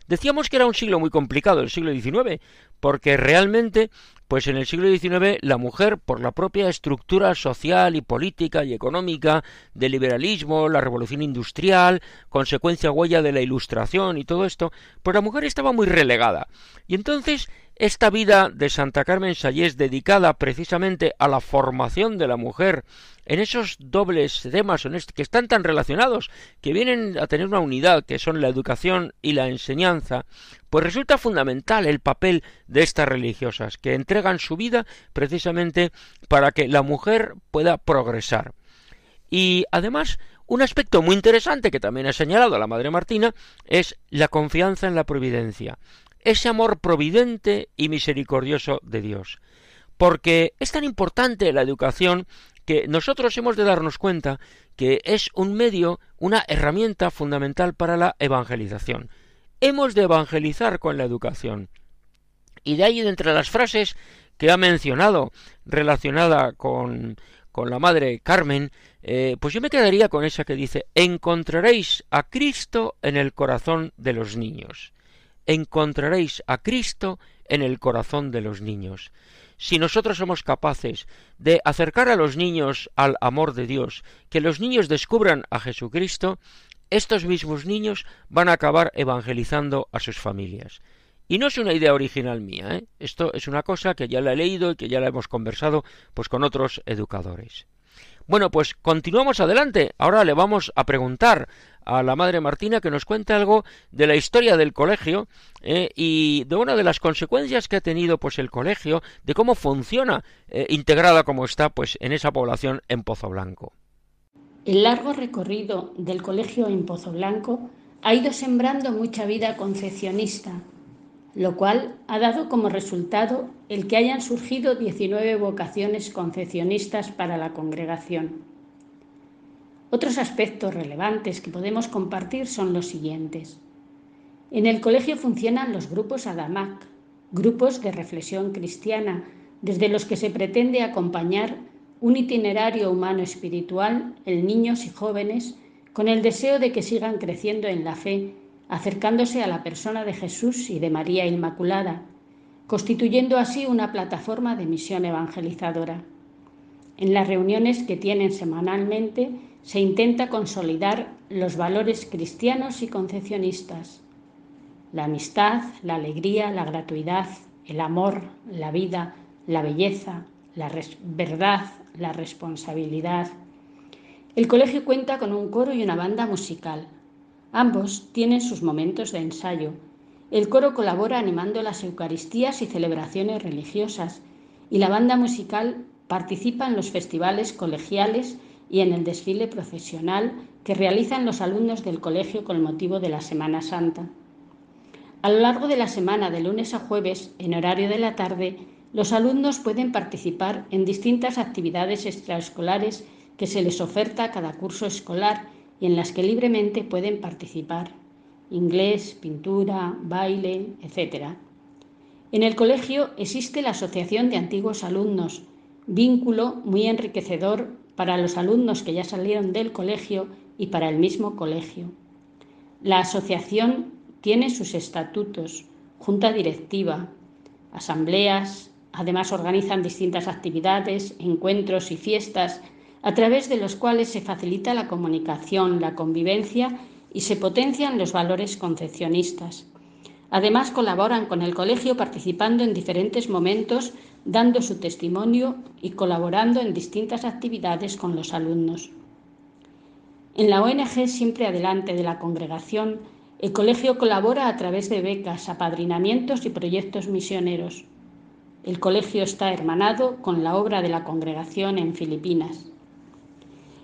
Decíamos que era un siglo muy complicado, el siglo XIX, porque realmente pues en el siglo XIX la mujer, por la propia estructura social y política y económica del liberalismo, la revolución industrial, consecuencia huella de la ilustración y todo esto, pues la mujer estaba muy relegada. Y entonces esta vida de Santa Carmen Sayés dedicada precisamente a la formación de la mujer en esos dobles temas que están tan relacionados, que vienen a tener una unidad, que son la educación y la enseñanza, pues resulta fundamental el papel de estas religiosas, que entregan su vida precisamente para que la mujer pueda progresar. Y además, un aspecto muy interesante que también ha señalado la Madre Martina es la confianza en la providencia ese amor providente y misericordioso de Dios. Porque es tan importante la educación que nosotros hemos de darnos cuenta que es un medio, una herramienta fundamental para la evangelización. Hemos de evangelizar con la educación. Y de ahí, entre las frases que ha mencionado relacionada con, con la madre Carmen, eh, pues yo me quedaría con esa que dice, encontraréis a Cristo en el corazón de los niños encontraréis a Cristo en el corazón de los niños. si nosotros somos capaces de acercar a los niños al amor de Dios, que los niños descubran a Jesucristo, estos mismos niños van a acabar evangelizando a sus familias. Y no es una idea original mía, ¿eh? esto es una cosa que ya la he leído y que ya la hemos conversado pues con otros educadores. Bueno, pues continuamos adelante. Ahora le vamos a preguntar a la madre Martina que nos cuente algo de la historia del colegio eh, y de una de las consecuencias que ha tenido pues el colegio, de cómo funciona eh, integrada como está pues en esa población en Pozo Blanco. El largo recorrido del colegio en Pozo Blanco ha ido sembrando mucha vida concepcionista, lo cual ha dado como resultado el que hayan surgido 19 vocaciones concepcionistas para la congregación. Otros aspectos relevantes que podemos compartir son los siguientes. En el colegio funcionan los grupos ADAMAC, grupos de reflexión cristiana, desde los que se pretende acompañar un itinerario humano espiritual en niños y jóvenes con el deseo de que sigan creciendo en la fe acercándose a la persona de Jesús y de María Inmaculada, constituyendo así una plataforma de misión evangelizadora. En las reuniones que tienen semanalmente se intenta consolidar los valores cristianos y concepcionistas, la amistad, la alegría, la gratuidad, el amor, la vida, la belleza, la verdad, la responsabilidad. El colegio cuenta con un coro y una banda musical, Ambos tienen sus momentos de ensayo. El coro colabora animando las Eucaristías y celebraciones religiosas y la banda musical participa en los festivales colegiales y en el desfile profesional que realizan los alumnos del colegio con motivo de la Semana Santa. A lo largo de la semana, de lunes a jueves, en horario de la tarde, los alumnos pueden participar en distintas actividades extraescolares que se les oferta cada curso escolar y en las que libremente pueden participar, inglés, pintura, baile, etc. En el colegio existe la Asociación de Antiguos Alumnos, vínculo muy enriquecedor para los alumnos que ya salieron del colegio y para el mismo colegio. La asociación tiene sus estatutos, junta directiva, asambleas, además organizan distintas actividades, encuentros y fiestas a través de los cuales se facilita la comunicación, la convivencia y se potencian los valores concepcionistas. Además, colaboran con el colegio participando en diferentes momentos, dando su testimonio y colaborando en distintas actividades con los alumnos. En la ONG Siempre Adelante de la congregación, el colegio colabora a través de becas, apadrinamientos y proyectos misioneros. El colegio está hermanado con la obra de la congregación en Filipinas.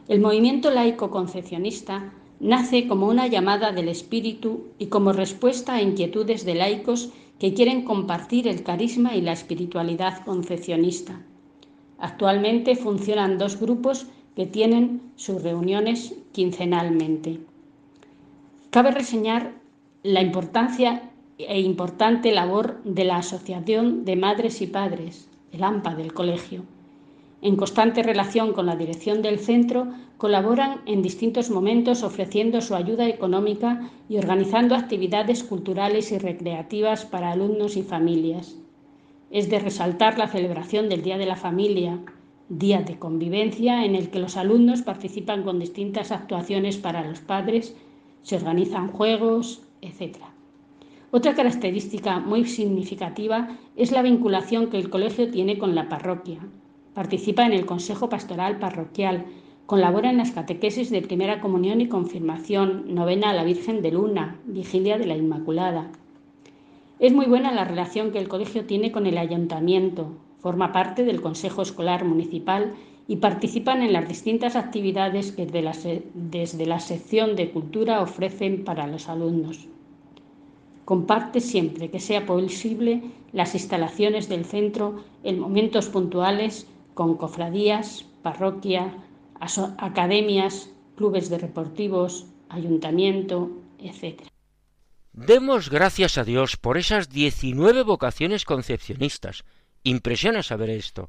El movimiento laico concepcionista nace como una llamada del espíritu y como respuesta a inquietudes de laicos que quieren compartir el carisma y la espiritualidad concepcionista. Actualmente funcionan dos grupos que tienen sus reuniones quincenalmente. Cabe reseñar la importancia e importante labor de la Asociación de Madres y Padres, el AMPA del colegio en constante relación con la dirección del centro, colaboran en distintos momentos ofreciendo su ayuda económica y organizando actividades culturales y recreativas para alumnos y familias. Es de resaltar la celebración del Día de la Familia, día de convivencia en el que los alumnos participan con distintas actuaciones para los padres, se organizan juegos, etc. Otra característica muy significativa es la vinculación que el colegio tiene con la parroquia, Participa en el Consejo Pastoral Parroquial, colabora en las catequesis de primera comunión y confirmación, novena a la Virgen de Luna, vigilia de la Inmaculada. Es muy buena la relación que el colegio tiene con el ayuntamiento, forma parte del Consejo Escolar Municipal y participan en las distintas actividades que desde la, desde la sección de cultura ofrecen para los alumnos. Comparte siempre que sea posible las instalaciones del centro en momentos puntuales con cofradías, parroquia, academias, clubes deportivos, ayuntamiento, etc. Demos gracias a Dios por esas 19 vocaciones concepcionistas. Impresiona saber esto.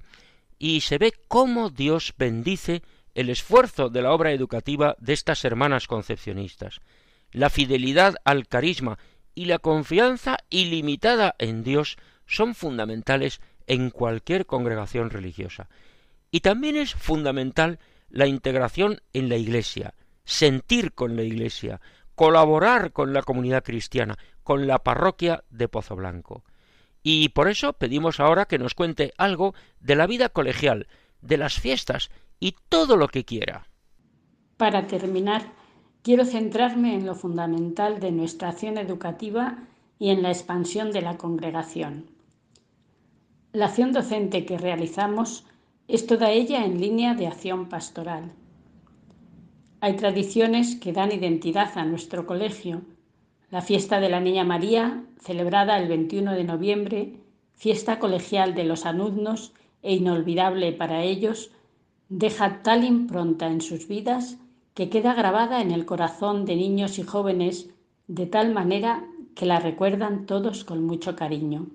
Y se ve cómo Dios bendice el esfuerzo de la obra educativa de estas hermanas concepcionistas. La fidelidad al carisma y la confianza ilimitada en Dios son fundamentales en cualquier congregación religiosa. Y también es fundamental la integración en la Iglesia, sentir con la Iglesia, colaborar con la comunidad cristiana, con la parroquia de Pozo Blanco. Y por eso pedimos ahora que nos cuente algo de la vida colegial, de las fiestas y todo lo que quiera. Para terminar, quiero centrarme en lo fundamental de nuestra acción educativa y en la expansión de la congregación. La acción docente que realizamos es toda ella en línea de acción pastoral. Hay tradiciones que dan identidad a nuestro colegio. La fiesta de la Niña María, celebrada el 21 de noviembre, fiesta colegial de los alumnos e inolvidable para ellos, deja tal impronta en sus vidas que queda grabada en el corazón de niños y jóvenes de tal manera que la recuerdan todos con mucho cariño.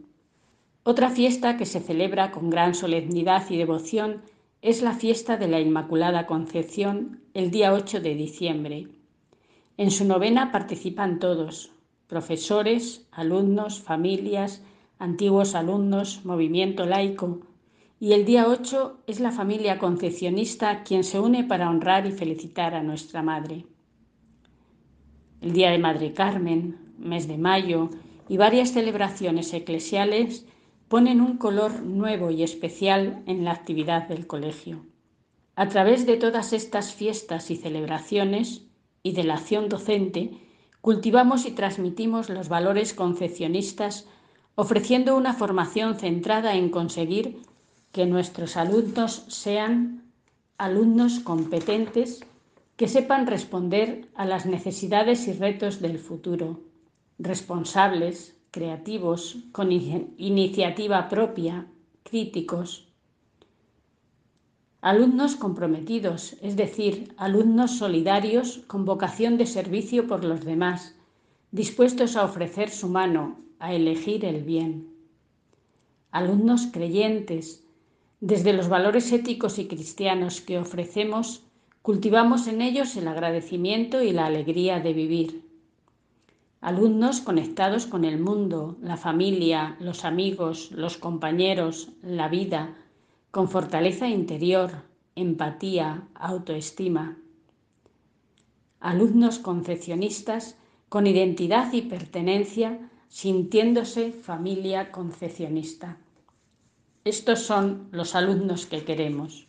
Otra fiesta que se celebra con gran solemnidad y devoción es la fiesta de la Inmaculada Concepción el día 8 de diciembre. En su novena participan todos, profesores, alumnos, familias, antiguos alumnos, movimiento laico, y el día 8 es la familia concepcionista quien se une para honrar y felicitar a nuestra Madre. El Día de Madre Carmen, mes de mayo y varias celebraciones eclesiales ponen un color nuevo y especial en la actividad del colegio. A través de todas estas fiestas y celebraciones y de la acción docente, cultivamos y transmitimos los valores concepcionistas, ofreciendo una formación centrada en conseguir que nuestros alumnos sean alumnos competentes que sepan responder a las necesidades y retos del futuro, responsables, creativos, con iniciativa propia, críticos. Alumnos comprometidos, es decir, alumnos solidarios con vocación de servicio por los demás, dispuestos a ofrecer su mano, a elegir el bien. Alumnos creyentes, desde los valores éticos y cristianos que ofrecemos, cultivamos en ellos el agradecimiento y la alegría de vivir alumnos conectados con el mundo, la familia, los amigos, los compañeros, la vida, con fortaleza interior, empatía, autoestima. Alumnos concepcionistas con identidad y pertenencia, sintiéndose familia concepcionista. Estos son los alumnos que queremos.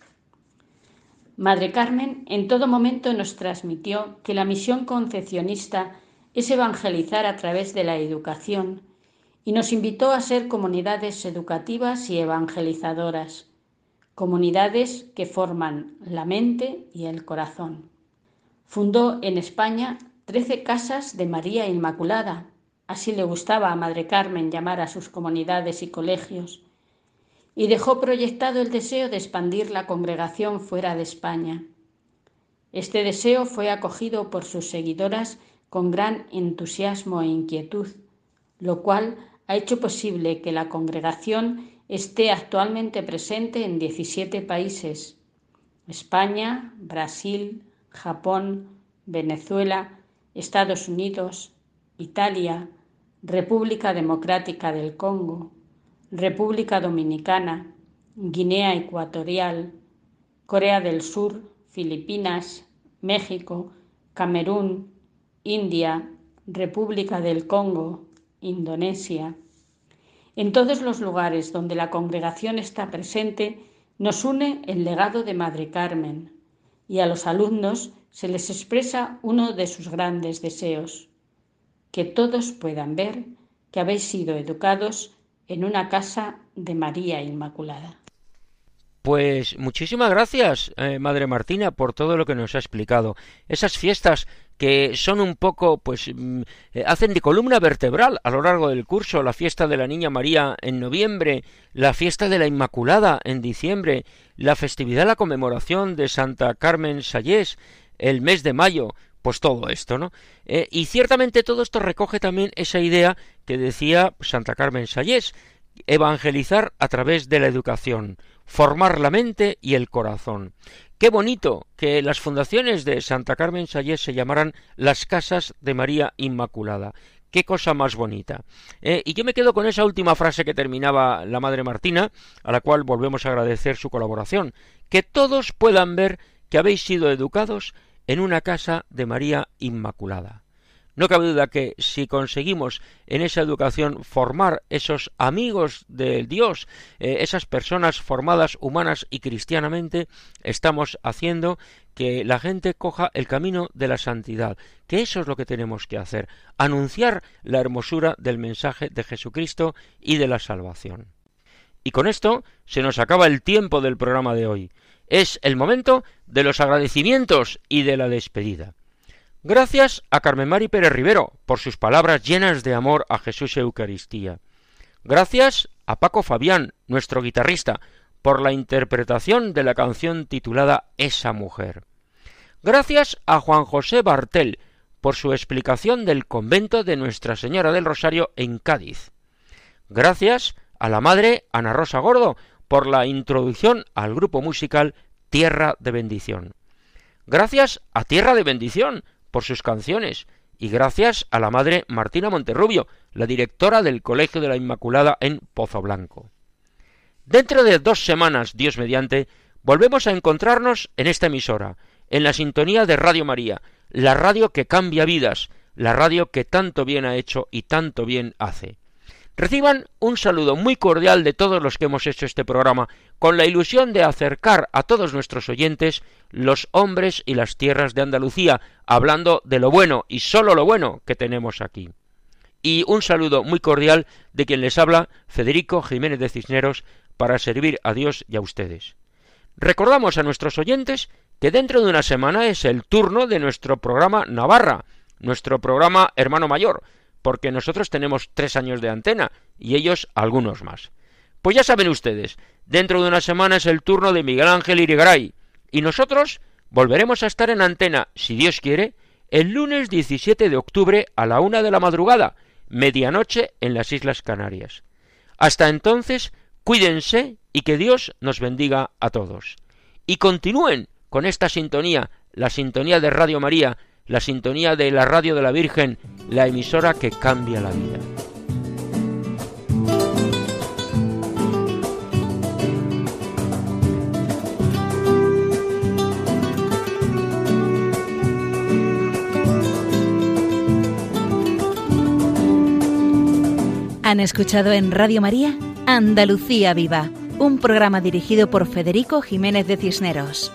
Madre Carmen en todo momento nos transmitió que la misión concepcionista es evangelizar a través de la educación y nos invitó a ser comunidades educativas y evangelizadoras, comunidades que forman la mente y el corazón. Fundó en España trece casas de María Inmaculada, así le gustaba a Madre Carmen llamar a sus comunidades y colegios, y dejó proyectado el deseo de expandir la congregación fuera de España. Este deseo fue acogido por sus seguidoras con gran entusiasmo e inquietud, lo cual ha hecho posible que la congregación esté actualmente presente en 17 países, España, Brasil, Japón, Venezuela, Estados Unidos, Italia, República Democrática del Congo, República Dominicana, Guinea Ecuatorial, Corea del Sur, Filipinas, México, Camerún, India, República del Congo, Indonesia. En todos los lugares donde la congregación está presente, nos une el legado de Madre Carmen y a los alumnos se les expresa uno de sus grandes deseos, que todos puedan ver que habéis sido educados en una casa de María Inmaculada. Pues muchísimas gracias, eh, Madre Martina, por todo lo que nos ha explicado. Esas fiestas que son un poco, pues, mm, eh, hacen de columna vertebral a lo largo del curso, la fiesta de la Niña María en noviembre, la fiesta de la Inmaculada en diciembre, la festividad, la conmemoración de Santa Carmen Sayés, el mes de mayo, pues todo esto, ¿no? Eh, y ciertamente todo esto recoge también esa idea que decía Santa Carmen Sayés, evangelizar a través de la educación, formar la mente y el corazón. Qué bonito que las fundaciones de Santa Carmen Sayés se llamaran las Casas de María Inmaculada. Qué cosa más bonita. Eh, y yo me quedo con esa última frase que terminaba la Madre Martina, a la cual volvemos a agradecer su colaboración. Que todos puedan ver que habéis sido educados en una casa de María Inmaculada. No cabe duda que si conseguimos en esa educación formar esos amigos del Dios, eh, esas personas formadas humanas y cristianamente, estamos haciendo que la gente coja el camino de la santidad, que eso es lo que tenemos que hacer, anunciar la hermosura del mensaje de Jesucristo y de la salvación. Y con esto se nos acaba el tiempo del programa de hoy. Es el momento de los agradecimientos y de la despedida. Gracias a Carmen Mari Pérez Rivero por sus palabras llenas de amor a Jesús Eucaristía. Gracias a Paco Fabián, nuestro guitarrista, por la interpretación de la canción titulada Esa mujer. Gracias a Juan José Bartel por su explicación del convento de Nuestra Señora del Rosario en Cádiz. Gracias a la madre Ana Rosa Gordo por la introducción al grupo musical Tierra de Bendición. Gracias a Tierra de Bendición por sus canciones y gracias a la madre Martina Monterrubio, la directora del Colegio de la Inmaculada en Pozo Blanco. Dentro de dos semanas, Dios mediante, volvemos a encontrarnos en esta emisora, en la sintonía de Radio María, la radio que cambia vidas, la radio que tanto bien ha hecho y tanto bien hace. Reciban un saludo muy cordial de todos los que hemos hecho este programa, con la ilusión de acercar a todos nuestros oyentes los hombres y las tierras de Andalucía, hablando de lo bueno y sólo lo bueno que tenemos aquí. Y un saludo muy cordial de quien les habla, Federico Jiménez de Cisneros, para servir a Dios y a ustedes. Recordamos a nuestros oyentes que dentro de una semana es el turno de nuestro programa Navarra, nuestro programa Hermano Mayor, porque nosotros tenemos tres años de antena y ellos algunos más. Pues ya saben ustedes, dentro de una semana es el turno de Miguel Ángel Irigaray y nosotros volveremos a estar en antena, si Dios quiere, el lunes 17 de octubre a la una de la madrugada, medianoche en las Islas Canarias. Hasta entonces, cuídense y que Dios nos bendiga a todos. Y continúen con esta sintonía, la sintonía de Radio María, la sintonía de la radio de la Virgen, la emisora que cambia la vida. Han escuchado en Radio María Andalucía Viva, un programa dirigido por Federico Jiménez de Cisneros.